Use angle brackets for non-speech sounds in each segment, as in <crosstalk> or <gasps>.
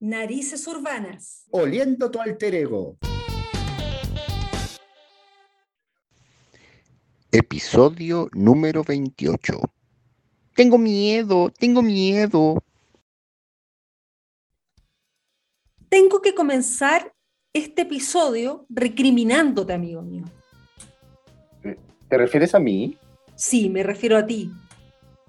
Narices urbanas. Oliendo tu alter ego. Episodio número 28. Tengo miedo, tengo miedo. Tengo que comenzar este episodio recriminándote, amigo mío. ¿Te refieres a mí? Sí, me refiero a ti.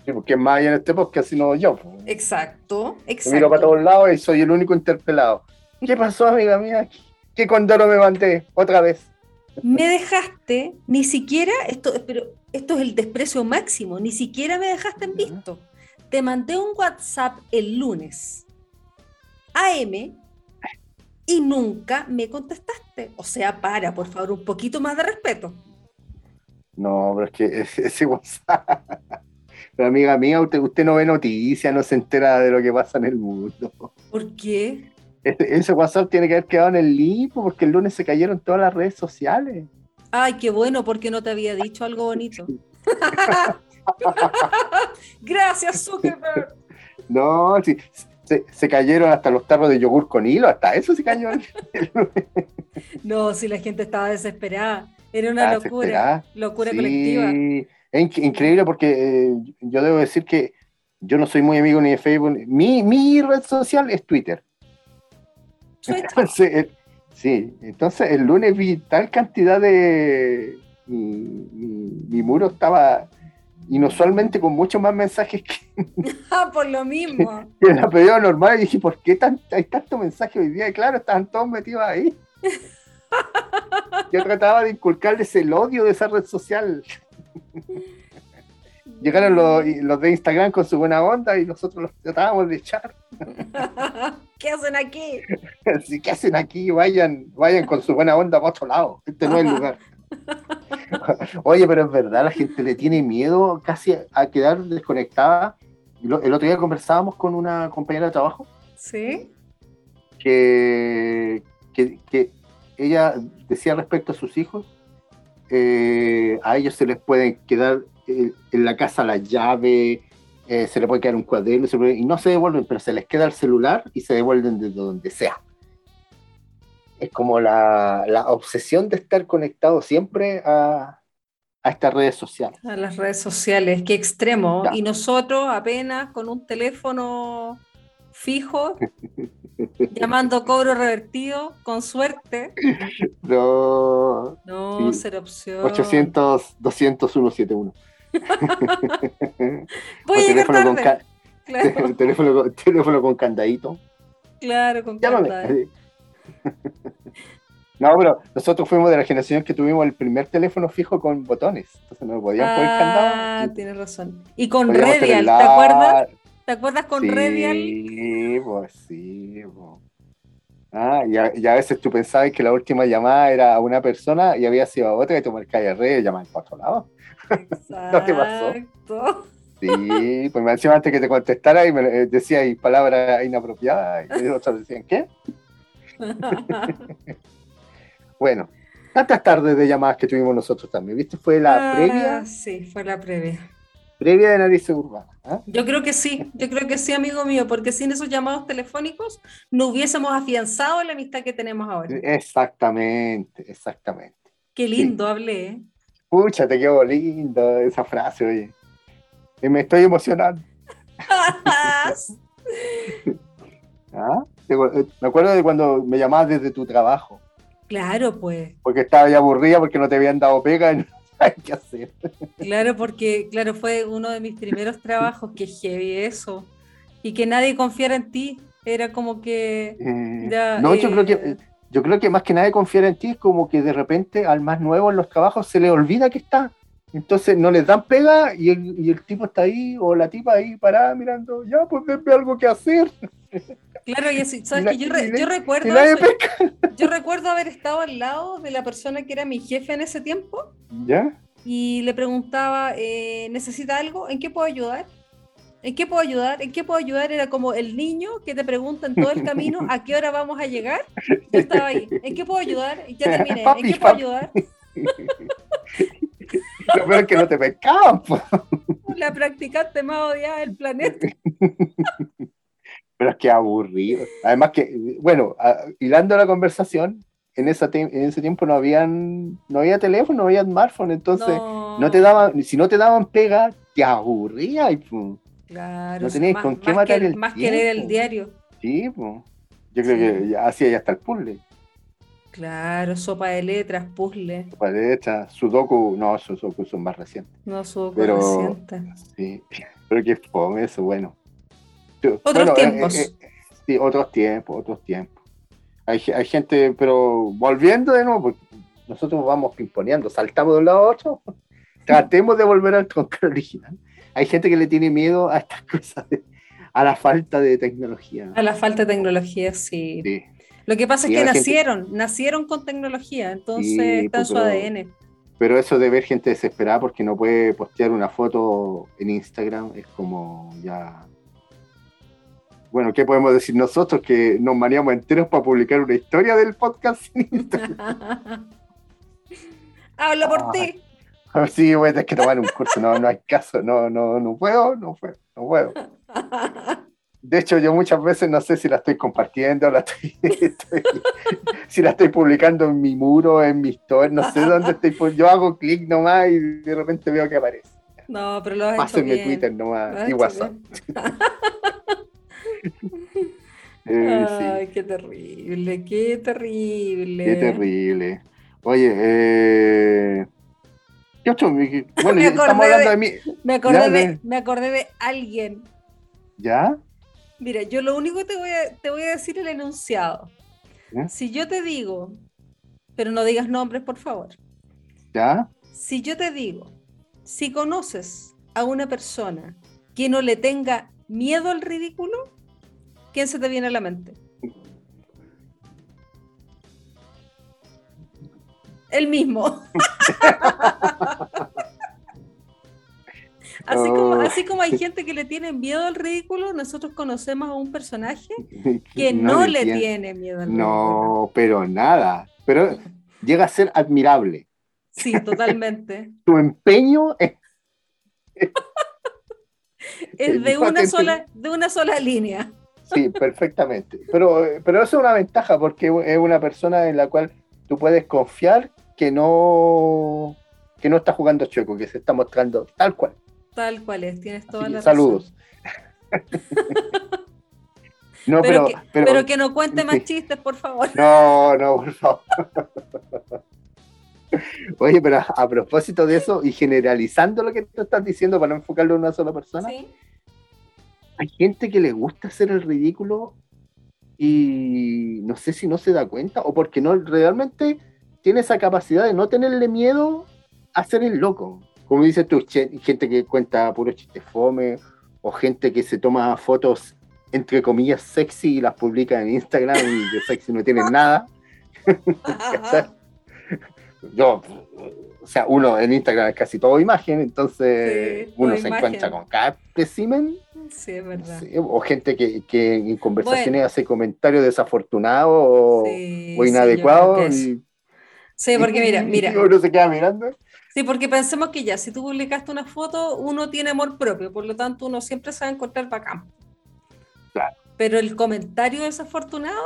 Sí, porque más allá en este podcast, sino yo. po. Exacto, Me miro para exacto. todos lados y soy el único interpelado. ¿Qué pasó, amiga mía? ¿Qué condoro me mandé? Otra vez. Me dejaste, ni siquiera, esto, pero esto es el desprecio máximo, ni siquiera me dejaste en visto. Te mandé un WhatsApp el lunes, AM, y nunca me contestaste. O sea, para, por favor, un poquito más de respeto. No, pero es que ese WhatsApp. <laughs> Pero amiga mía, usted, usted no ve noticias, no se entera de lo que pasa en el mundo. ¿Por qué? Ese, WhatsApp tiene que haber quedado en el limbo porque el lunes se cayeron todas las redes sociales. Ay, qué bueno, porque no te había dicho algo bonito. <laughs> Gracias, Zuckerberg. No, sí, se, se cayeron hasta los tarros de yogur con hilo, hasta eso se cayó. el- el lunes. <laughs> No, si la gente estaba desesperada. Era una Ah, locura. Locura Sí, colectiva. Es inc- increíble porque eh, yo debo decir que yo no soy muy amigo ni de Facebook. Mi, mi red social es Twitter. Entonces, eh, sí, entonces el lunes vi tal cantidad de... Mi, mi- mi muro estaba inusualmente con muchos más mensajes que <laughs> Ah, por lo mismo. en la periodo normal y dije, ¿por qué tan- hay tanto mensaje hoy día? Y claro, estaban todos metidos ahí. <laughs> Yo trataba de inculcarles el odio de esa red social. <laughs> Llegaron los, de Instagram con su buena onda y nosotros los tratábamos de echar. <laughs> ¿Qué hacen aquí? Que hacen aquí, vayan, vayan con su buena onda para otro lado. Este no es el lugar. <laughs> Oye, pero es verdad, la gente le tiene miedo casi a quedar desconectada. El otro día conversábamos con una compañera de trabajo ¿Sí? que, que, que ella decía respecto a sus hijos, eh, a ellos se les puede quedar eh, en la casa la llave, eh, se les puede quedar un cuaderno, se puede- y no se devuelven, pero se les queda el celular y se devuelven desde donde sea. Es como la, la obsesión de estar conectado siempre a, a estas redes sociales. A las redes sociales, qué extremo. Ya. Y nosotros apenas con un teléfono fijo, <laughs> llamando cobro revertido, con suerte. No, No, Sí. ser opción. 800, 200, 171. Voy a llegar teléfono con tarde. <laughs> Claro, <laughs> teléfono, con- teléfono con candadito. claro, con Llámame. candado. No, pero nosotros fuimos de la generación que tuvimos el primer teléfono fijo con botones. Entonces no podíamos poner Ah, candado. tienes razón. Y con Redial, ¿te acuerdas? ¿Te acuerdas con sí, Redial? pues sí. pues. Ah, y a, y a veces tú pensabas que la última llamada era a una persona y había sido a otra y tú marcabas el red y llamabas para otro lado. <laughs> ¿No te pasó? Exacto. Sí, pues me encima antes que te contestara y me eh, decía ahí palabras inapropiadas y otros <laughs> decían, ¿qué? Bueno, tantas tardes de llamadas que tuvimos nosotros también, ¿viste? Fue la Ah, previa, Sí, fue la previa. Previa de Narices Urbana. ¿ah? Yo creo que sí, yo creo que sí, amigo mío, porque sin esos llamados telefónicos no hubiésemos afianzado la amistad que tenemos ahora. Exactamente, exactamente. Qué lindo hablé. ¿eh? Pucha, te quedó lindo esa frase, oye. Y me estoy emocionando. <laughs> ¿ah? Eh, Me acuerdo de cuando me llamabas desde tu trabajo, claro, pues, porque estaba ya aburrida porque no te habían dado pega y qué hacer. claro, porque, claro, fue uno de mis primeros trabajos, que heavy eso, y que nadie confiara en ti, era como que, Eh, Ya, no, yo eh, creo que yo creo que más que nadie confiar en ti es como que de repente al más nuevo en los trabajos se le olvida que está. Entonces no les dan pega y el, y el tipo está ahí o la tipa ahí parada mirando, ya pues denme algo que hacer. Claro, y así, ¿sabes Y qué? Yo, re- recuerdo eso, <laughs> yo recuerdo haber estado al lado de la persona que era mi jefe en ese tiempo, ¿Ya? y le preguntaba, eh, ¿necesita algo? ¿En qué puedo ayudar? ¿En qué puedo ayudar? ¿En qué puedo ayudar? Era como el niño que te pregunta en todo el camino a qué hora vamos a llegar. Yo estaba ahí. ¿En qué puedo ayudar? Y Ya terminé. <laughs> ¿En qué puedo papi. ayudar? <laughs> Lo peor es que no te pescaban. La practicante más odiada del planeta. Pero es que aburrido. Además que, bueno, a- hilando la conversación, en, esa en ese tiempo no habían, no había teléfono, no había smartphone, entonces no, no, te daban, si no te daban pega, te aburría y pum. Claro, no tenías más- con qué matar que, el Más que leer el diario. Sí, pum. Yo creo Sí. que hacía ya hasta el puzzle. Claro, sopa de letras, puzzle. Para derecha, Sudoku, no, Sudoku son más recientes. No supo Pero- reciente. Sí, <laughs> pero que fome eso, bueno. Otros bueno, eh, tiempos. eh, eh, sí, otros tiempos, otros tiempos. Hay, hay gente, pero volviendo de nuevo, porque nosotros vamos pimponeando, saltamos de un lado a otro, <laughs> tratemos de volver al tronco <laughs> original. Hay gente que le tiene miedo a estas <laughs> cosas, de- a la falta de tecnología. A la falta de tecnología, sí. Sí, Lo que pasa Sí, es que gente- nacieron, nacieron con tecnología, entonces Sí, está en pues, su ADN. pero eso de ver gente desesperada porque no puede postear una foto en Instagram es como ya... Bueno, ¿qué podemos decir nosotros? Que nos maneamos enteros para publicar una historia del podcast en <laughs> Instagram. Habla por Ah. ti. <laughs> Sí, voy a tener que tomar un curso, no, no hay caso, no, no, no puedo, no puedo, no puedo. De hecho, yo muchas veces no sé si la estoy compartiendo, la estoy, <laughs> estoy- si la estoy publicando en mi muro, en mi store, no sé dónde estoy. Yo hago clic nomás y de repente veo que aparece. No, pero lo has hecho Pásenme bien. Twitter Lo nomás has y hecho WhatsApp. Sí, Ay, qué terrible, qué terrible. qué terrible. Oye, eh, ¿qué otro? <laughs> Bueno, Me estamos acordé hablando de- de mí. Me acordé, Ya, de, de- me acordé de alguien. ¿Ya? Mira, yo lo único que te voy a, te voy a decir el enunciado. Si yo te digo, pero no digas nombres, por favor. ¿Ya? Si yo te digo, si conoces a una persona que no le tenga miedo al ridículo, ¿quién se te viene a la mente? El mismo. <laughs> Así como, Oh. así como hay gente que le tiene miedo al ridículo, nosotros conocemos a un personaje <laughs> que no, le tiene- tiene miedo al ridículo. No, pero nada. Pero llega a ser admirable. Sí, totalmente. <laughs> Tu empeño es Es de una sola, de una sola línea. Sí, perfectamente. Pero, pero eso es una ventaja porque es una persona en la cual tú puedes confiar que no, que no está jugando chueco, que se está mostrando tal cual. Tal cual es, tienes toda Así la saludos. <laughs> no, Pero, pero, que, pero- pero que no cuente más sí. chistes, por favor. No, no, por favor. <laughs> Oye, pero a, a propósito de eso y generalizando lo que tú estás diciendo para no enfocarlo en una sola persona, Sí. Hay gente que le gusta hacer el ridículo y no sé si no se da cuenta o porque no realmente tiene esa capacidad de no tenerle miedo a ser el loco. Como dices tú, gente que cuenta puros chistes fome o gente que se toma fotos entre comillas sexy y las publica en Instagram y de sexy no tienen nada. <laughs> Yo, o sea, uno en Instagram es casi todo imagen, entonces Sí, uno se imagen. encuentra con cada espécimen Sí, es verdad. Sí, o gente que, que en conversaciones Bueno. hace comentarios desafortunados o, Sí, o sí, inadecuados. Sí, porque mira, <laughs> y mira. uno se queda mirando. Sí, porque pensemos que ya, si tú publicaste una foto, uno tiene amor propio, por lo tanto uno siempre se va a encontrar bacán. Claro. Pero el comentario desafortunado,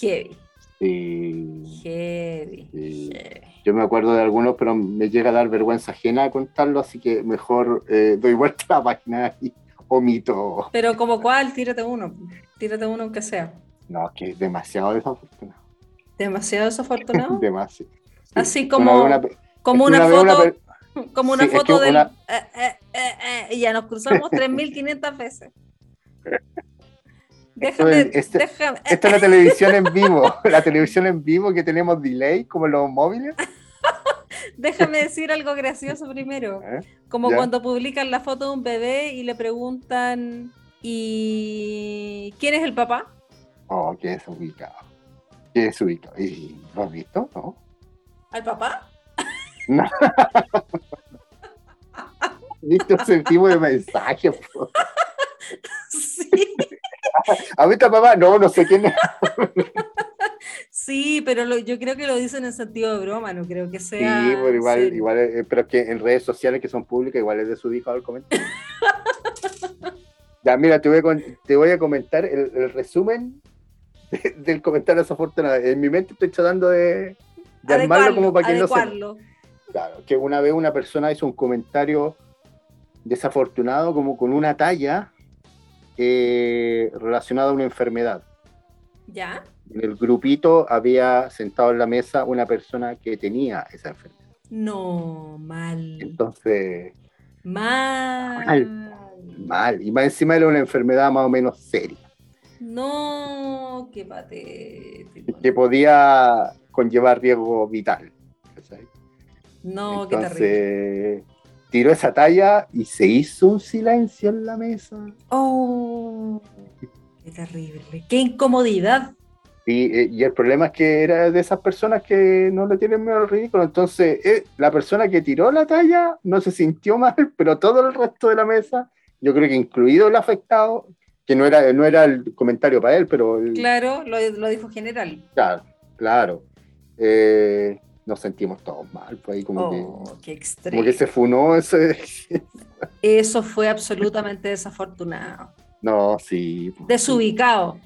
heavy, Sí, heavy, Sí. heavy. yo me acuerdo de algunos, pero me llega a dar vergüenza ajena contarlo, así que mejor eh, doy vuelta a la página y omito. Pero como cuál, tírate uno, tírate uno aunque sea. No, que es demasiado desafortunado. Demasiado desafortunado. <laughs> Demasiado. Sí, Así como, una- como una, foto, como una sí, es que foto una- eh, eh, eh, eh, y ya nos cruzamos <laughs> 3500 veces. Déjame, es- este- déjame. Esta es la televisión en vivo, <laughs> la televisión en vivo que tenemos delay, como los móviles. Déjame decir algo gracioso primero. ¿eh? Como Ya. cuando publican la foto de un bebé y le preguntan, ¿y quién es el papá? Oh, qué desubicado. Qué desubicado. ¿Y lo has visto? No. ¿Al papá? No. <laughs> ¿Viste ese tipo de mensaje? Sí, ¿Has visto a papá? No, no sé quién es. sí, pero lo- yo creo que lo dicen en sentido de broma, no creo que Sí, sea. pero igual, igual, eh, pero que en redes sociales que son públicas, igual es desubicado el comentario. Ya, mira, te voy a, te voy a comentar el, el resumen de- del comentario desafortunado. En mi mente estoy tratando de, de armarlo como para que no se... adecuarlo. Claro, que una vez una persona hizo un comentario desafortunado como con una talla eh, relacionada a una enfermedad. ¿Ya? En el grupito había sentado en la mesa una persona que tenía esa enfermedad. No, mal. Entonces, Mal. mal. Y más encima era una enfermedad más o menos seria, No, qué patético. que podía conllevar riesgo vital. No, qué terrible. Tiró esa talla y se hizo un silencio en la mesa. Oh, qué terrible. Qué incomodidad. Y, eh, y el problema es que era de esas personas que no le tienen miedo al ridículo. Entonces, eh, la persona que tiró la talla no se sintió mal, <laughs> pero todo el resto de la mesa, yo creo que incluido el afectado, que no era, no era el comentario para él, pero el- Claro, lo, lo dijo general. claro, claro, eh, nos sentimos todos mal. Pues ahí como, Oh, que, qué extremo. como que se funó ese. <laughs> Eso fue absolutamente desafortunado. No, sí. pues, Desubicado.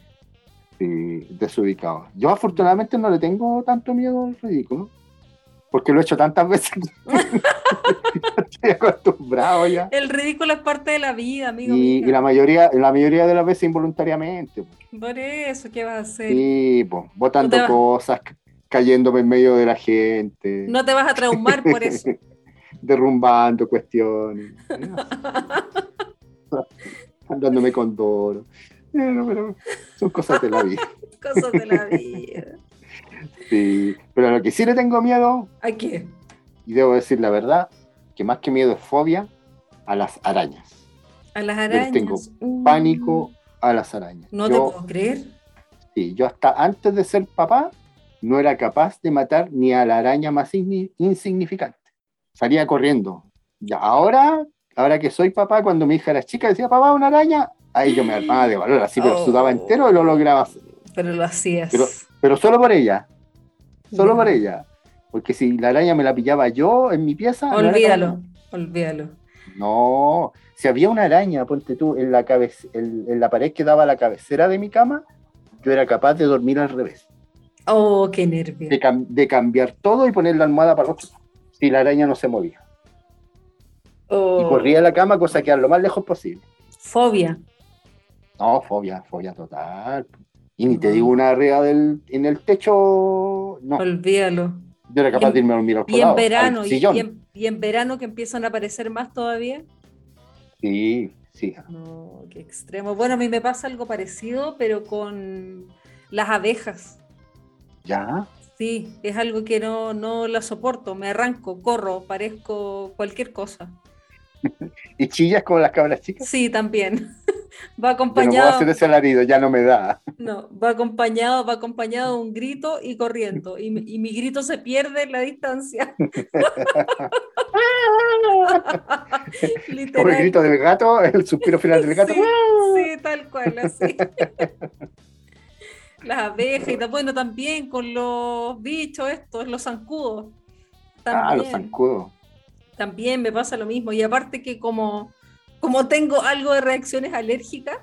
sí, desubicado. Yo afortunadamente no le tengo tanto miedo al ridículo, porque lo he hecho tantas veces. <laughs> Estoy acostumbrado ya. El ridículo es parte de la vida, amigo. Y, y la mayoría, la mayoría de las veces involuntariamente. pues. Por eso, ¿qué vas a hacer? Sí, pues, vas- cosas, cayéndome en medio de la gente, No te vas a traumar por eso. <laughs> derrumbando cuestiones, <laughs> andándome con Doro. Pero, pero son cosas de la vida. <laughs> Cosas de la vida. Sí. Pero a lo que sí le tengo miedo, ¿A qué? y debo decir la verdad, que más que miedo es fobia a las arañas. A las Yo arañas. les tengo Uh, Pánico a las arañas. No te Yo- puedo creer. Sí, yo hasta antes de ser papá no era capaz de matar ni a la araña más insi- insignificante. Salía corriendo. Ya ahora, ahora que soy papá, cuando mi hija era chica decía, papá, una araña, ahí yo me armaba de valor, así, pero Oh. sudaba entero y lo lograba hacer. Pero lo hacías. Pero- Pero solo por ella, solo por ella. Porque si la araña me la pillaba yo en mi pieza... no Olvídalo, capaz. olvídalo. No, si había una araña, ponte tú, en la, cabece- en, en la pared que daba a la cabecera de mi cama, yo era capaz de dormir al revés. Oh, qué nervio. de, cam- de cambiar todo y poner la almohada para otro si la araña no se movía. Oh, Y corría a la cama, cosa que era lo más lejos posible. Fobia. No, fobia, fobia total. Y ni te digo una arriba del, en el techo, no. Olvídalo. Yo era capaz en- de irme a dormir al Y en verano, y, en, y en verano que empiezan a aparecer más todavía. Sí, sí. No, qué extremo. Bueno, a mí me pasa algo parecido, pero con las abejas. Ya. Sí, es algo que no, no la soporto. Me arranco, corro, parezco cualquier cosa. <laughs> Y chillas como las cabras chicas. Sí, también. <laughs> Va Yo no puedo acompañado, hacer ese alarido, ya no me da. no, va acompañado, va acompañado de un grito y corriendo. Y, mi- y mi grito se pierde en la distancia. <laughs> Como el grito del gato, el suspiro final del gato. Sí, sí, tal cual, así. Las abejas y bueno, también con los bichos estos, los zancudos. Ah, los zancudos. también me pasa lo mismo. Y aparte que como, como tengo algo de reacciones alérgicas,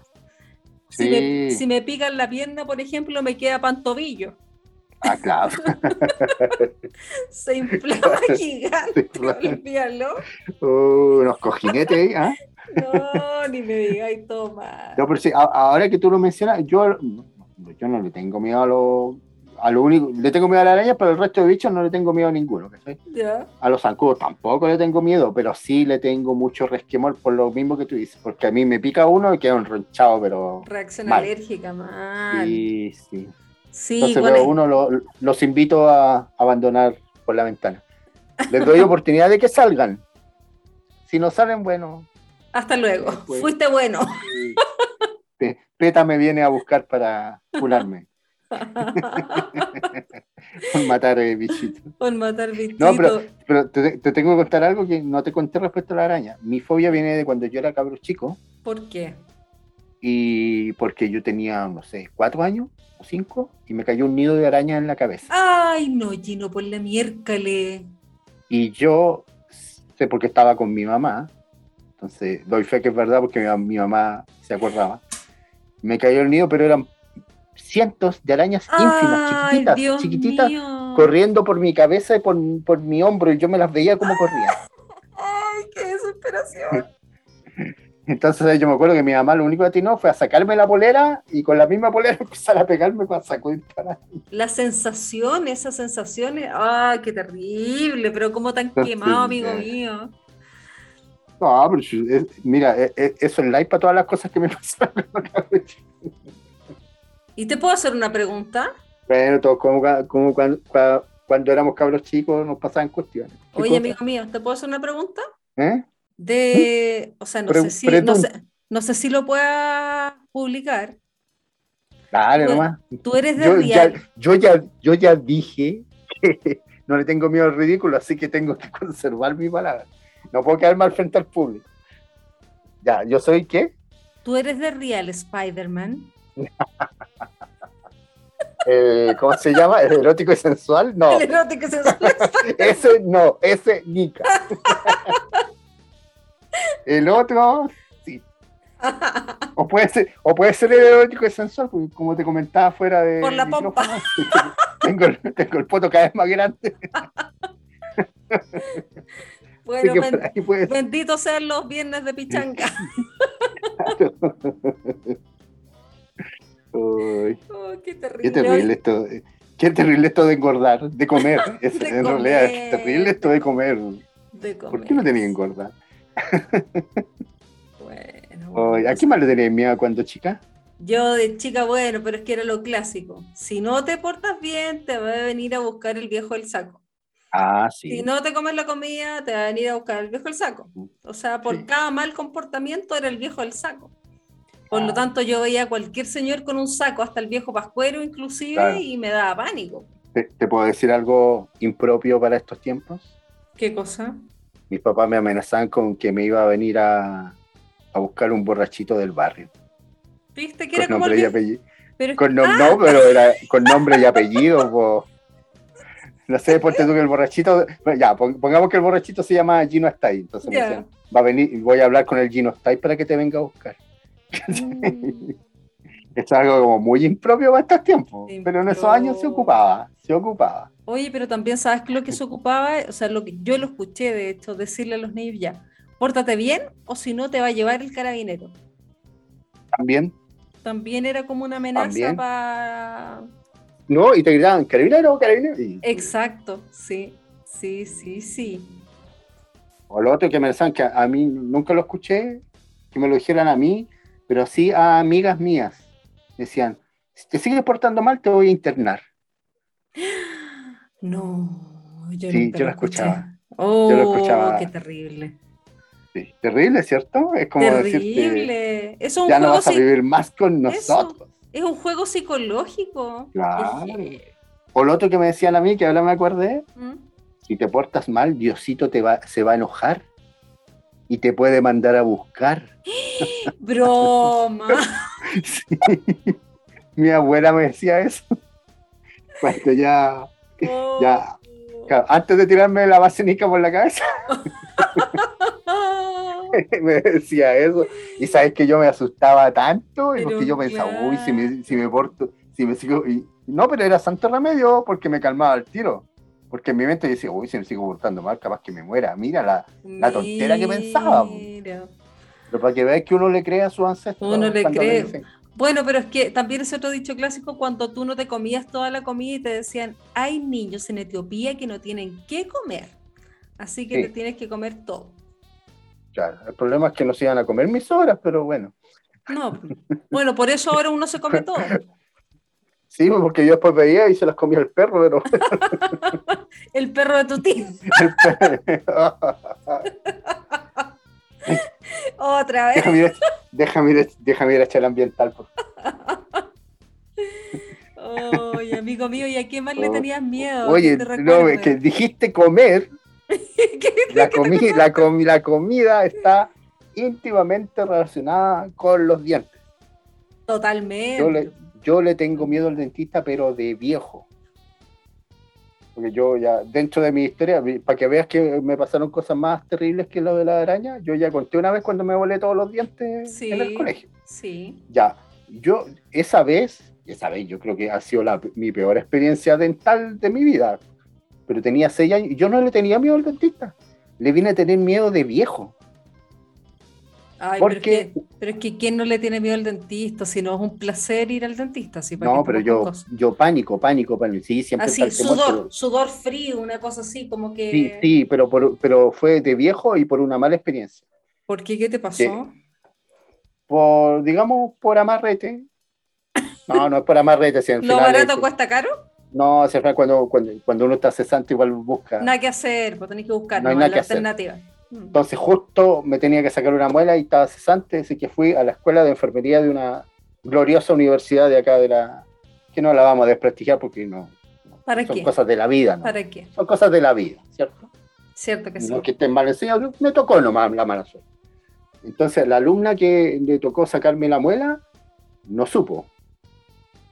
si, me, si me pican la pierna, por ejemplo, me queda pantobillo. Ah, claro. <laughs> Se inflama <laughs> gigante, <laughs> olvídalo. Uh, unos cojinetes ahí, ¿ah? No, ni me digáis todo mal. No, pero sí, ahora que tú lo mencionas, yo, yo no le tengo miedo a lo, a lo único, le tengo miedo a la araña, pero el resto de bichos no le tengo miedo a ninguno. ¿cachai? ¿Ya? A los zancudos tampoco le tengo miedo, pero sí le tengo mucho resquemor por lo mismo que tú dices, porque a mí me pica uno y queda enronchado, pero Reacción Mal. alérgica, mal. sí, sí. Sí, Entonces bueno, veo uno, lo- los invito a abandonar por la ventana. Les doy <laughs> oportunidad de que salgan. Si no salen, bueno, hasta luego. Fuiste bueno. Pe- <laughs> Peta me viene a buscar para curarme, <laughs> por matar eh, bichitos. Por matar bichitos. No, pero- Pero te, te tengo que contar algo que no te conté respecto a la araña. Mi fobia viene de cuando yo era cabro chico ¿Por qué? y porque yo tenía, no sé, cuatro años o cinco y me cayó un nido de araña en la cabeza. Ay, no, Gino, por la miércoles. Y yo sé porque estaba con mi mamá, Entonces, doy fe que es verdad porque mi mamá se acordaba. Me cayó el nido, pero eran cientos de arañas ínfimas, chiquititas, Dios chiquititas, mío. corriendo por mi cabeza y por, por mi hombro, y yo me las veía como corrían. <laughs> Ay, qué desesperación. <laughs> Entonces yo me acuerdo que mi mamá lo único que atinó fue a sacarme la polera y con la misma polera <laughs> empezar a pegarme para sacudir para La sensación, esas sensaciones, ay, qué terrible, pero como tan quemado, amigo mío. No, pero es- mira, e- e- eso es like para todas las cosas que me <laughs> pasaron. ¿Y te puedo hacer una pregunta? Bueno, todos como, cua- como cuando, cua- cuando éramos cabros chicos nos pasaban cuestiones. ¿Qué Oye, cosa? amigo mío, ¿te puedo hacer una pregunta? ¿Eh? De, o sea, no Pre- sé si, no sé, no sé si lo puedas publicar. Dale Bueno, nomás. Tú eres de Yo ya, Real. yo, ya, yo ya dije <laughs> que no le tengo miedo al ridículo, así que tengo que <laughs> conservar mi palabra. No puedo quedar mal frente al público. Ya, ¿yo soy qué? Tú eres de Real Spider-Man. <laughs> Eh, ¿Cómo se llama? ¿El erótico y sensual? No, El erótico sensual. <laughs> ese no, ese Nika. <laughs> El otro, sí. O puede ser, o puede ser el erótico y sensual, porque como te comentaba fuera de. Por la micrófono, Tengo, el- tengo el poto cada vez más grande. Bueno, ben- puede benditos sean los viernes de pichanga. <laughs> Uy, Oh, qué terrible. qué terrible esto. Qué terrible esto de engordar, de comer. <laughs> Es- De en realidad es comer. terrible esto de comer. De ¿Por qué no tenía que engordar? Bueno, <laughs> bueno, ¿A qué más le tenías miedo cuando chica? Yo de chica, bueno, pero es que era lo clásico. Si no te portas bien, te va a venir a buscar el viejo del saco. Ah, Si no te comes la comida, te va a venir a buscar el viejo del saco. O sea, por Sí. cada mal comportamiento era el viejo del saco. Por Ah. lo tanto, yo veía a cualquier señor con un saco, hasta el viejo pascuero inclusive, Claro. y me daba pánico. ¿Te, te puedo decir algo impropio para estos tiempos? ¿Qué cosa? Mis papás me amenazaban con que me iba a venir a, a buscar un borrachito del barrio. ¿Viste que era Con como el nombre y apellido. Pero Con ¡Ah! No, pero era con nombre y apellido. po. No sé, ponte tú que el borrachito. Ya, pon- pongamos que el borrachito se llama Gino Stay. Entonces me decían, va a venir, voy a hablar con el Gino Stay para que te venga a buscar. Mm. <laughs> Es algo como muy impropio para estos tiempos. Pero en esos años se ocupaba, se ocupaba. Oye, pero también sabes que lo que se ocupaba, o sea, lo que yo lo escuché de hecho, decirle a los niños ya, pórtate bien o si no te va a llevar el carabinero. También. También era como una amenaza para... No, y te gritaban, carabinero, carabinero. Y, Exacto, sí, sí, sí, sí. O lo otro que me decían que a mí nunca lo escuché, que me lo dijeran a mí, pero sí a amigas mías. Decían, si te sigues portando mal, te voy a internar. <gasps> No, yo Sí, yo lo escuchaba. Oh, Yo lo escuchaba. qué terrible. Sí, terrible, ¿cierto? Es como decirte, Terrible. Eso es un ya no vas a vivir más con nosotros. Es un juego psicológico. Claro. O lo otro que me decían a mí, que ahora me acordé, ¿Mm? si te portas mal, Diosito te va, se va a enojar y te puede mandar a buscar. <gasps> Broma. <laughs> Sí. Mi abuela me decía eso. Cuando ya, Oh. ya, claro, antes de tirarme la vasenica por la cabeza, <laughs> <laughs> me decía eso. Y sabes que yo me asustaba tanto, y Pero porque yo pensaba, uy, si me, si me porto, si me sigo. y- no, pero era santo remedio porque me calmaba el tiro. Porque en mi mente yo decía, uy, si me sigo portando mal, capaz que me muera. Mira la. La tontera que pensaba. Mira. Pero para que veáis que uno le cree a sus ancestros. Uno le cree. Bueno, pero es que también es otro dicho clásico cuando tú no te comías toda la comida y te decían, hay niños en Etiopía que no tienen qué comer, así que Sí. te tienes que comer todo. Claro, el problema es que no se iban a comer mis horas, pero bueno. No, bueno, por eso ahora uno se come todo. <laughs> Sí, porque yo después veía y se las comía el perro, pero. <laughs> El perro de tu tío. perro- <laughs> Otra vez. déjame, ir, déjame, ir, déjame ir a echar el ambiental. Por... Oye, amigo mío, ¿y a qué más le tenías miedo? Oh, Oye, no, es que dijiste comer, ¿Qué- <laughs> la, comi- la, comi- la comida está íntimamente relacionada con los dientes. Totalmente. Yo le, yo le tengo miedo al dentista, pero de viejo. Porque yo ya, dentro de mi historia, para que veas que me pasaron cosas más terribles que lo de la araña, yo ya conté una vez cuando me volé todos los dientes Sí. en el colegio. Sí. Ya, yo esa vez, esa vez yo creo que ha sido la- mi peor experiencia dental de mi vida. Pero tenía seis años y yo no le tenía miedo al dentista. Le vine a tener miedo de viejo. Ay, Porque- pero, es que, pero es que ¿quién no le tiene miedo al dentista? Si no es un placer ir al dentista. Si para No, pero yo, cosas? yo pánico, pánico, pánico. Sí, siempre Así, sudor, pero- sudor frío, una cosa así, como que... Sí, sí, pero, por- pero fue de viejo y por una mala experiencia. ¿Por qué? ¿Qué te pasó? Por, digamos, por amarrete. <laughs> No, no es por amarrete. Si ¿Lo final barato es- cuesta caro? No, se fue cuando, cuando, cuando uno está cesante igual busca. Nada que hacer, pues tenés que buscar No hay nada la que hacer. alternativa. Mm. Entonces justo me tenía que sacar una muela y estaba cesante, así que fui a la escuela de enfermería de una gloriosa universidad de acá de la... que no la vamos a desprestigiar porque no... ¿Para son qué? cosas de la vida, ¿no? ¿Para qué? Son cosas de la vida, ¿cierto? Cierto que sí. No que estén mal enseñados, me tocó nomás la mala suerte. Entonces la alumna que le tocó sacarme la muela no supo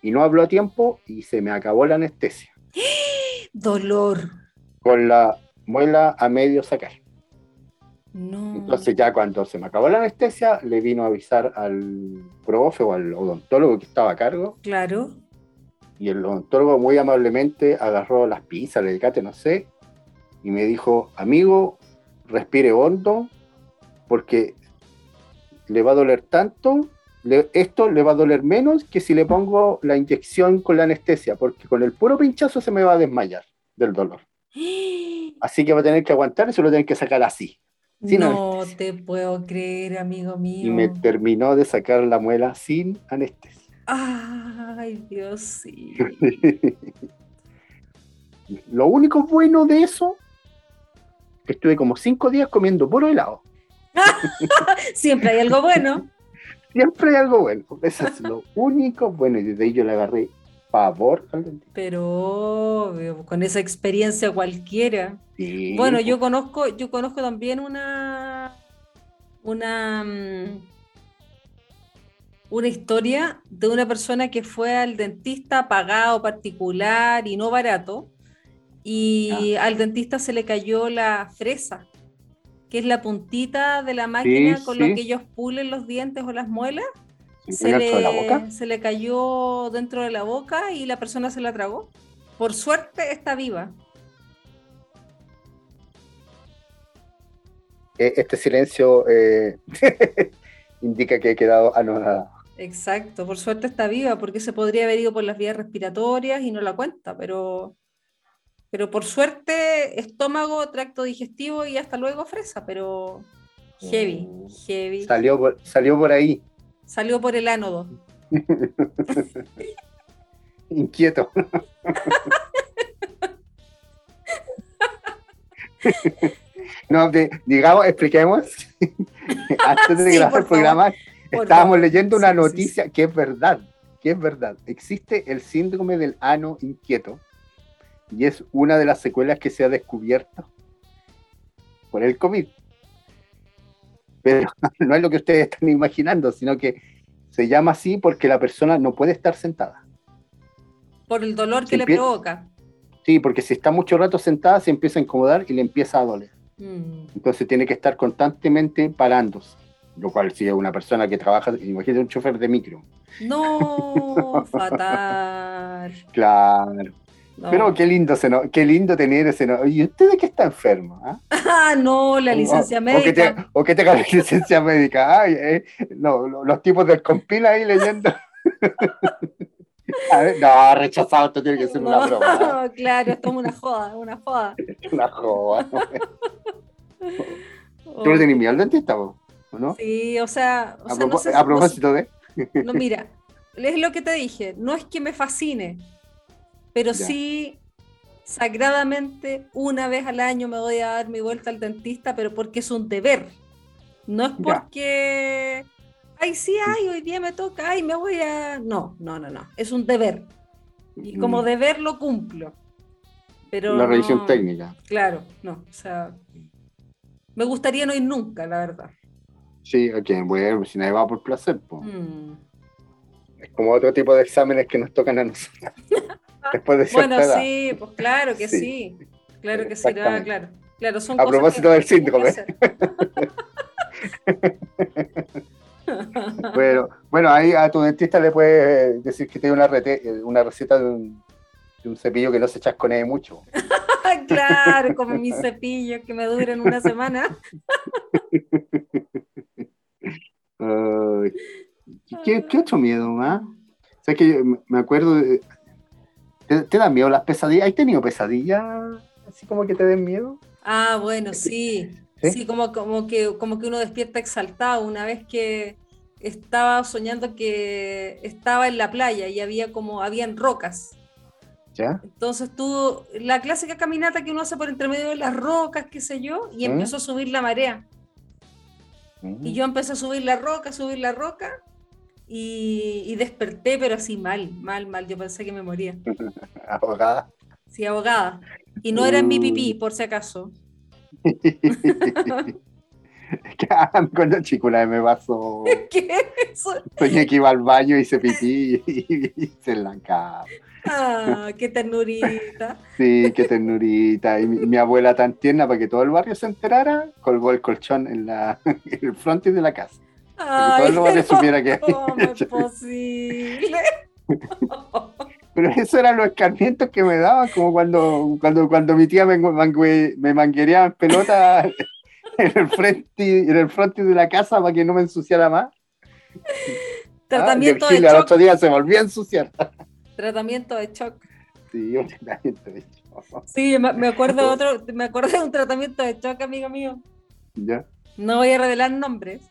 y no habló a tiempo y se me acabó la anestesia Dolor. con la muela a medio sacar. No. Entonces ya cuando se me acabó la anestesia, le vino a avisar al profe o al odontólogo que estaba a cargo, Claro. y el odontólogo muy amablemente agarró las pinzas, el alicate, no sé, y me dijo, amigo, respire hondo, porque le va a doler tanto, le- esto le va a doler menos que si le pongo la inyección con la anestesia, porque con el puro pinchazo se me va a desmayar del dolor. <gasps> Así que va a tener que aguantar y se lo tienen que sacar así. Sin no anestesia. te puedo creer, amigo mío. Y me terminó de sacar la muela sin anestesia. Ay, Dios, sí. <laughs> Lo único bueno de eso, que estuve como cinco días comiendo puro helado. <laughs> Siempre hay algo bueno. Siempre hay algo bueno. Eso es lo <laughs> único bueno. Y desde ahí yo le agarré pavor al dentista. Pero obvio, con esa experiencia cualquiera. Sí, Bueno, yo conozco, yo conozco también una, una, mm, una historia de una persona que fue al dentista pagado particular y no barato, y al dentista se le cayó la fresa, que es la puntita de la máquina con lo sí. que ellos pulen los dientes o las muelas. ¿se de la le, boca? se le cayó dentro de la boca y la persona se la tragó. Por suerte está viva. Eh, Este silencio eh, <laughs> indica que he quedado anonadado. Exacto, por suerte está viva, porque se podría haber ido por las vías respiratorias y no la cuenta, pero, pero por suerte estómago, tracto digestivo y hasta luego fresa, pero heavy, Mm. heavy. Salió por, salió por ahí, Salió por el ánodo. <laughs> inquieto. <laughs> No, de- digamos, expliquemos. <laughs> Antes de Sí, grabar el programa, Por estábamos favor. leyendo una Sí, sí, noticia que es verdad, que es verdad. Existe el síndrome del ano inquieto y es una de las secuelas que se ha descubierto por el COVID. Pero <laughs> no es lo que ustedes están imaginando, sino que se llama así porque la persona no puede estar sentada. Por el dolor Se que le provoca. Sí, porque si está mucho rato sentada se empieza a incomodar y le empieza a doler. Mm. Entonces tiene que estar constantemente parándose. Lo cual, si es una persona que trabaja, imagínate un chofer de micro. No, <laughs> fatal. Claro. No. Pero qué lindo, se no- qué lindo tener ese. no- ¿Y usted de qué está enfermo? ah? <laughs> Ah, no, la licencia O- O que, te, médica. o que tenga la <laughs> licencia médica. Ay, eh, no, los tipos del compila ahí leyendo. <laughs> Ver, no, rechazado, esto tiene que ser una broma. claro, esto es una joda, una joda. Una joda. ¿Tú le tenés miedo al dentista, vos? ¿o no? Sí, o sea, o a, sea, no propo- sé a propósito de. no, mira, es lo que te dije, no es que me fascine, pero Ya. sí sagradamente una vez al año me voy a dar mi vuelta al dentista, pero porque es un deber. No es Ya. porque, ay, sí, ay, hoy día me toca, ay, me voy a... No, no, no, no, es un deber. Y como Mm, deber lo cumplo. Pero La revisión no- técnica. Claro, no, o sea, me gustaría no ir nunca, la verdad. Sí, ok, bueno, si nadie va por placer. Mm. es como otro tipo de exámenes que nos tocan a nosotros. Después de Bueno, sí, pues claro que Sí. sí. Claro que sí, ah, claro. Claro, son A cosas propósito que del síndrome. <laughs> Bueno, bueno, ahí a tu dentista le puedes decir que tiene una, rete- eh, una receta de un, de un cepillo que no se chasconee mucho. <laughs> claro, como mis cepillos que me duran una semana. <laughs> ¿qué, qué otro miedo más? O sea, que me acuerdo de... ¿Te, te dan miedo las pesadillas? ¿Has tenido pesadillas así como que te den miedo? Ah, bueno, sí. ¿Sí? Sí, como, como, que, como que uno despierta exaltado una vez que estaba soñando que estaba en la playa y había como, habían rocas. ¿Ya? Entonces tú, la clásica caminata que uno hace por entre medio de las rocas, qué sé yo, y ¿Mm? empezó a subir la marea. Mm. Y yo empecé a subir la roca, subir la roca, y, y desperté, pero así mal, mal, mal. Yo pensé que me moría. <laughs> Abogada. Sí, ahogada. Y no era en mi Mm. pipí, por si acaso. <laughs> Cuando chico una vez me pasó, <laughs> ¿Qué es eso? soñé que iba al baño, hice pipí y hice en la cama. Ah, qué ternurita. Sí, qué ternurita. Y mi, mi abuela tan tierna para que todo el barrio se enterara, colgó el colchón en, la, en el frontis de la casa. Para que todo el barrio pero supiera que ¿Cómo <laughs> había es posible? <laughs> Pero eso eran los escarmientos que me daban, como cuando, cuando, cuando mi tía me, mangue- me manguereaba en pelota <laughs> en el frontis, en el frontis de la casa para que no me ensuciara más. Tratamiento ah, de el Gil al shock. otro día se volvía a ensuciar. Tratamiento de shock. Sí, un tratamiento de shock. Sí, me me acuerdo de otro, me acuerdo de un tratamiento de shock, amigo mío. Ya, No voy a revelar nombres,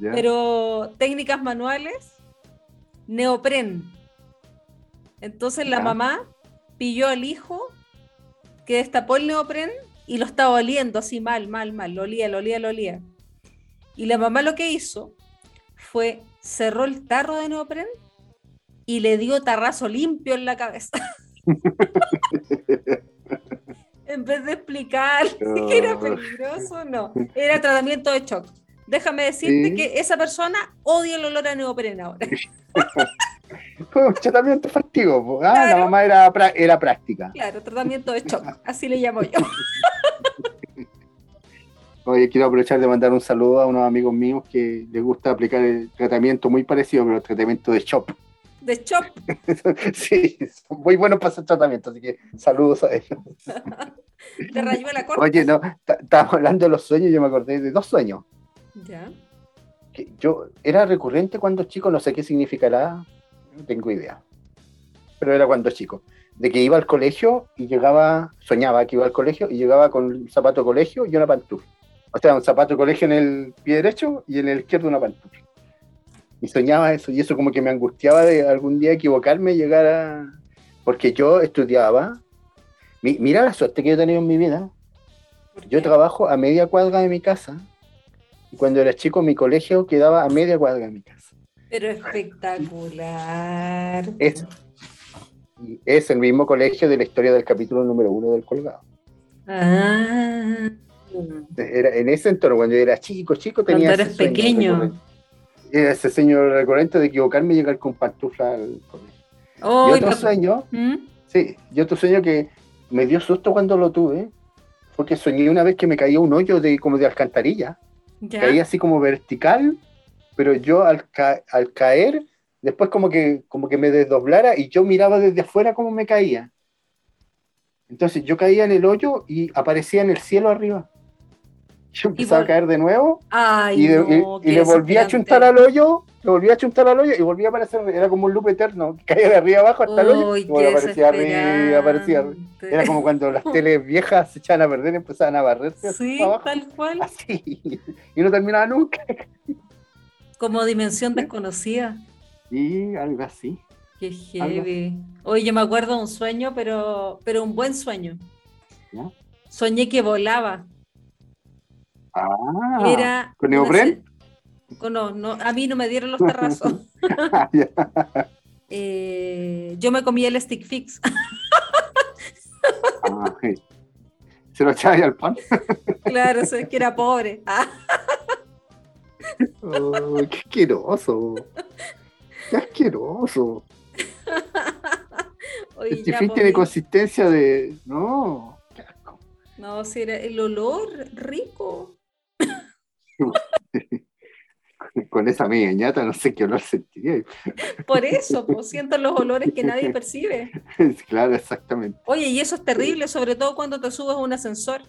ya. pero técnicas manuales, neopren. Entonces la mamá pilló al hijo que destapó el neopren y lo estaba oliendo así mal, mal, mal, lo olía, lo olía, lo olía. Y la mamá lo que hizo fue cerró el tarro de neopren y le dio tarrazo limpio en la cabeza. <laughs> en vez de explicar <laughs> que era peligroso, no. Era tratamiento de shock. Déjame decirte Sí. que esa persona odia el olor a neopren ahora. Fue un tratamiento festivo. po. Ah, Claro. La mamá era, era práctica. Claro, tratamiento de shock, <laughs> así le llamo yo. <laughs> Oye, quiero aprovechar de mandar un saludo a unos amigos míos que les gusta aplicar el tratamiento muy parecido, pero el tratamiento de shop. De shock, <laughs> sí, son muy buenos para hacer tratamiento, así que saludos a ellos. de rayuela corta. Oye, no, estábamos hablando de los sueños, yo me acordé de dos sueños. Ya. Que yo era recurrente cuando chico, no sé qué significará, no tengo idea. Pero era cuando chico. De que iba al colegio y llegaba, soñaba que iba al colegio y llegaba con un zapato de colegio y una pantufla. O sea, un zapato de colegio en el pie derecho y en el izquierdo una pantufla. Y soñaba eso, y eso como que me angustiaba de algún día equivocarme y llegar a. Porque yo estudiaba. Mi- mira la suerte que yo he tenido en mi vida. ¿Por Yo trabajo a media cuadra de mi casa. Y cuando era chico, mi colegio quedaba a media cuadra de mi casa. Pero espectacular. Es, y es el mismo colegio de la historia del capítulo número uno del Colgado. Ah. Era, en ese entorno, cuando yo era chico, chico, Cuando tenía eras ese sueño pequeño. Era ese sueño recurrente de equivocarme y llegar con pantufla al colegio. Oh, y y otro sueño, ¿Mm? sí, y otro sueño que me dio susto cuando lo tuve, fue que soñé una vez que me caía un hoyo de como de alcantarilla. ¿Ya? caía así como vertical, pero yo al, ca- al caer, después como que, como que me desdoblara y yo miraba desde afuera cómo me caía. Entonces yo caía en el hoyo y aparecía en el cielo arriba. Yo empezaba a caer de nuevo Ay, y, de- y- no, y qué le volví a chuntar al hoyo, le volví a chuntar al hoyo y volví a aparecer, era como un loop eterno, caía de arriba abajo hasta el hoyo Uy, y qué aparecía arriba, aparecía arriba. Era como cuando las <laughs> teles viejas se echaban a perder y empezaban a barrerse Sí, abajo, tal cual. así, y no terminaba nunca. Como dimensión desconocida. Y algo así. Qué heavy. Oye, yo me acuerdo de un sueño, pero, pero un buen sueño. ¿Ya? Soñé que volaba. Ah, Era ¿con neopren? No, no, a mí no me dieron los terrazos. <laughs> <laughs> Eh, yo me comí el stick fix. Ah, sí. Se lo echaba ahí al pan. <laughs> claro, es que era pobre. Oh, qué asqueroso. Qué asqueroso. oye, y Este pues, tiene consistencia de. No, qué asco. No, si era el olor rico. <laughs> Con esa media ñata no sé qué olor sentiría. Por eso, <laughs> pues siento los olores que nadie percibe. <laughs> claro, exactamente. Oye, y eso es terrible, sobre todo cuando te subes a un ascensor.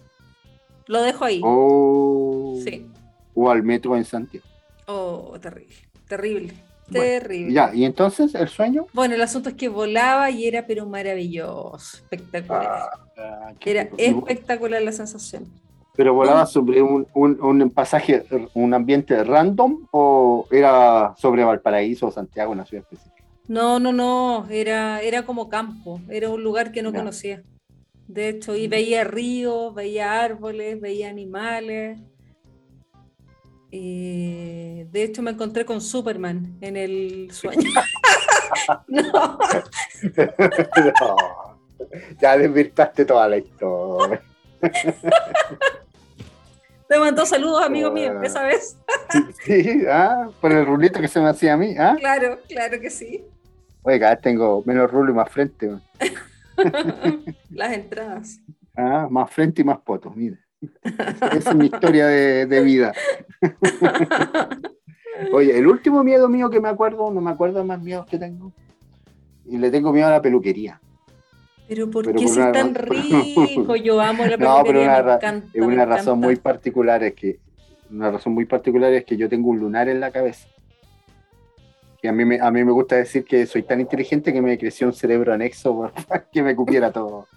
Lo dejo ahí. O, Sí. o al metro en Santiago. Oh, terrible, terrible, Bueno, terrible. Ya, y entonces el sueño. Bueno, el asunto es que volaba y era pero maravilloso, espectacular. Ah, Era espectacular la sensación. ¿Pero volaba sobre un, un, un pasaje, un ambiente random o era sobre Valparaíso o Santiago, una ciudad específica? No, no, no, era, era como campo, era un lugar que no conocía. De hecho, y veía ríos, veía árboles, veía animales. Y de hecho, me encontré con Superman en el sueño. <laughs> no, <laughs> No, ya desvirtaste toda la historia. <laughs> te mandó saludos, amigo mío, esa vez. Sí, ah, por el rulito que se me hacía a mí. ¿ah? Claro, claro que sí. Oye, cada vez tengo menos rulo y más frente. <laughs> Las entradas. Ah, más frente y más potos, mira. Esa es mi historia de, de vida. <laughs> Oye, el último miedo mío que me acuerdo, no me acuerdo más miedos que tengo. Y le tengo miedo a la peluquería. Pero ¿por Pero qué por si es una tan <laughs> rico? Yo amo la No, pero una, me encanta, es una me razón muy particular, es que una razón muy particular es que yo tengo un lunar en la cabeza. Y a mí me, a mí me gusta decir que soy tan inteligente que me creció un cerebro anexo <laughs> para que me cupiera todo.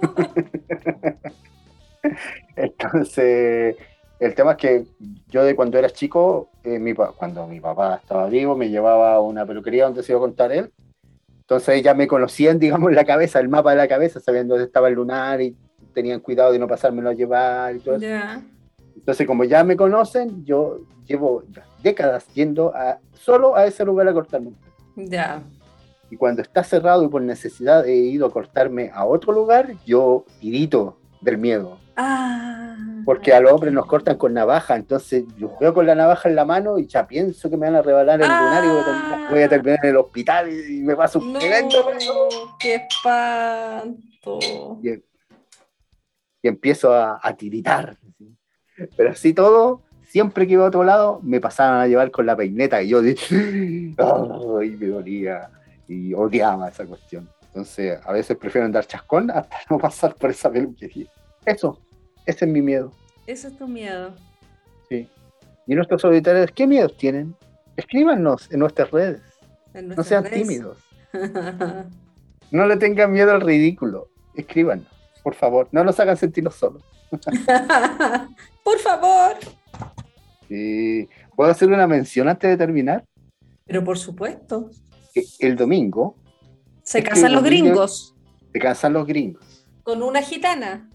<laughs> Entonces, el tema es que yo de cuando era chico, eh, mi cuando mi papá estaba vivo, me llevaba a una peluquería donde se iba a contar él. Entonces ya me conocían, <laughs> digamos, la cabeza, el mapa de la cabeza, sabiendo dónde estaba el lunar y tenían cuidado de no pasármelo a llevar y todo eso. Entonces, como ya me conocen, yo llevo décadas yendo a, solo a ese lugar a cortarme. Ya. Y cuando está cerrado y por necesidad he ido a cortarme a otro lugar, yo tirito del miedo. Ah. Porque a los hombres nos cortan con navaja, entonces yo veo con la navaja en la mano y ya pienso que me van a rebalar el lunar y voy a terminar, voy a terminar en el hospital y, me paso un No, qué espanto. y, y empiezo a, a tiritar. ¿sí? Pero así todo, siempre que iba a otro lado, me pasaban a llevar con la peineta y yo dije, <laughs> ¡ay, me dolía! Y odiaba esa cuestión. Entonces, a veces prefiero andar chascón <laughs> hasta no pasar por esa peluquería. Eso, ese es mi miedo. Ese es tu miedo. Sí. Y nuestros auditores, ¿qué miedos tienen? Escríbanos en nuestras redes. En No sean redes. tímidos. <laughs> No le tengan miedo al ridículo. Escríbanos, por favor. No nos hagan sentirnos solos. <laughs> Por favor. Sí. ¿Puedo hacer una mención antes de terminar? Pero por supuesto. El domingo Se casan los gringos se casan los gringos. con una gitana.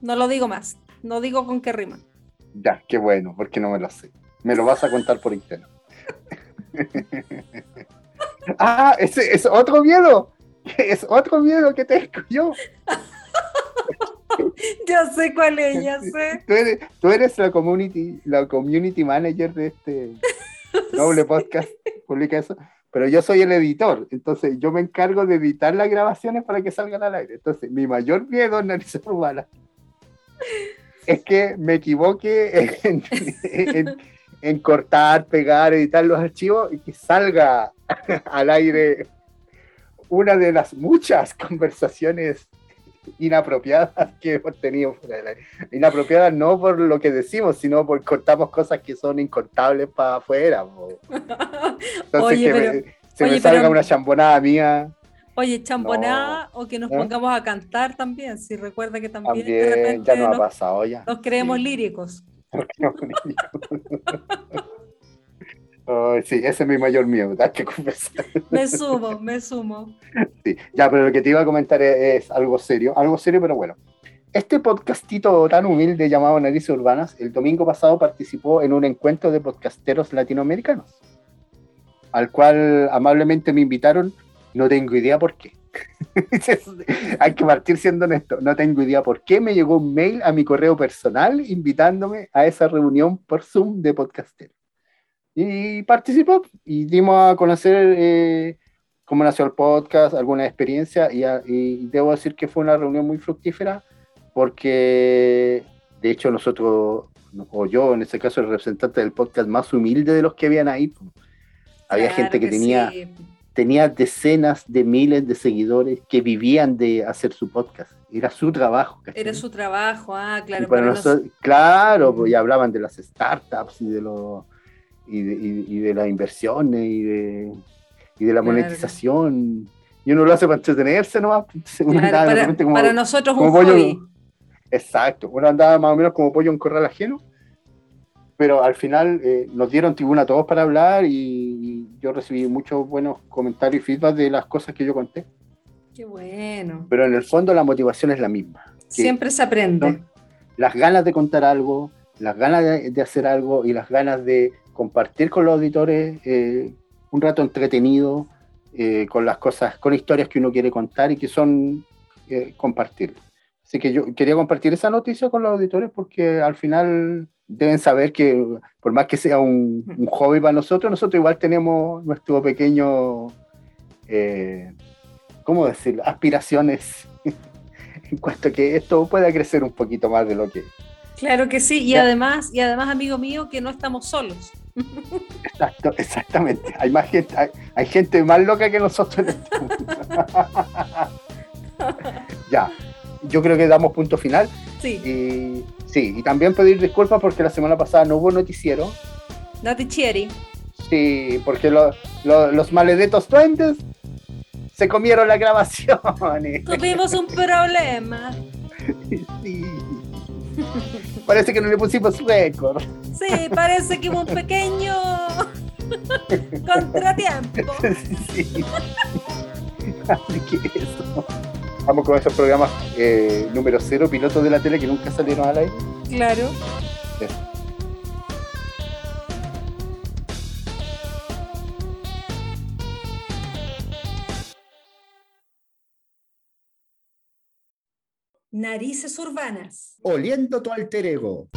No lo digo más. No digo con qué rima. Ya, qué bueno, porque no me lo sé. Me lo vas a contar por internet. <laughs> ah, ese es otro miedo. Es otro miedo que tengo yo. Ya sé cuál es, ya sé. Tú eres, tú eres la community, la community manager de este <laughs> noble podcast, publica eso. Pero yo soy el editor, entonces yo me encargo de editar las grabaciones para que salgan al aire. Entonces, mi mayor miedo en narices urbanas es que me equivoque en, cortar, pegar, editar los archivos y que salga al aire una de las muchas conversaciones inapropiadas que hemos tenido. Inapropiadas no por lo que decimos, sino porque cortamos cosas que son incortables para afuera. po. <laughs> Entonces, Oye, que pero- me- se oye, me salga pero- una chambonada mía. Oye, champonada o que nos ¿Eh? pongamos a cantar también. Si recuerda que también, de También repente ya nos ha nos, pasado ya. nos creemos Sí. líricos. <laughs> Ay, sí, ese es mi mayor miedo, que confesar. Me sumo, me sumo. <laughs> Sí. Ya, pero lo que te iba a comentar es, es algo serio, algo serio, pero bueno. Este podcastito tan humilde llamado Narices Urbanas, el domingo pasado participó en un encuentro de podcasteros latinoamericanos, al cual amablemente me invitaron, no tengo idea por qué. <laughs> Hay que partir siendo honesto, no tengo idea por qué me llegó un mail a mi correo personal invitándome a esa reunión por Zoom de podcasteros. Y participó y dimos a conocer eh, cómo nació el podcast, alguna experiencia, y, a- y debo decir que fue una reunión muy fructífera, porque de hecho nosotros, o yo en este caso, el representante del podcast más humilde de los que habían ahí, pues, había Claro gente que, tenía, sí. tenía decenas de miles de seguidores que vivían de hacer su podcast, era su trabajo. ¿cachai? Era su trabajo, ah, claro. para para nosotros- claro, pues, y hablaban de las startups y de los y de, y- y de las inversiones y de, y de la Claro. monetización. Y uno lo hace para entretenerse nomás. Claro, de para, repente como- para nosotros un pollo- hobby. Exacto, uno andaba más o menos como pollo en corral ajeno, pero al final eh, nos dieron tribuna a todos para hablar y, yo recibí muchos buenos comentarios y feedback de las cosas que yo conté. Qué bueno. Pero en el fondo la motivación es la misma. Siempre se aprende. son las ganas de contar algo, las ganas de, de hacer algo y las ganas de compartir con los auditores eh, un rato entretenido eh, con las cosas, con historias que uno quiere contar y que son eh, compartir. Así que yo quería compartir esa noticia con los auditores porque al final deben saber que por más que sea un, un hobby para nosotros, nosotros igual tenemos nuestro pequeño, ¿cómo decirlo? Aspiraciones <laughs> en cuanto a que esto pueda crecer un poquito más de lo que Claro que sí. Y Ya. además, y además, amigo mío, que no estamos solos. Exacto, exactamente. Hay más gente, hay, hay gente más loca que nosotros en este mundo. ya, yo creo que damos punto final. Sí. Y sí, y también pedir disculpas porque la semana pasada no hubo noticiero. Cherry. Sí, porque lo- lo- los maledetos duendes se comieron la grabación. Tuvimos un problema. <laughs> Sí. Parece que no le pusimos récord. Sí, parece que hubo un pequeño <laughs> contratiempo. Sí. Así que eso. Vamos con esos programas eh, número cero, pilotos de la tele que nunca salieron al aire. Claro. Narices urbanas. Oliendo tu alter ego.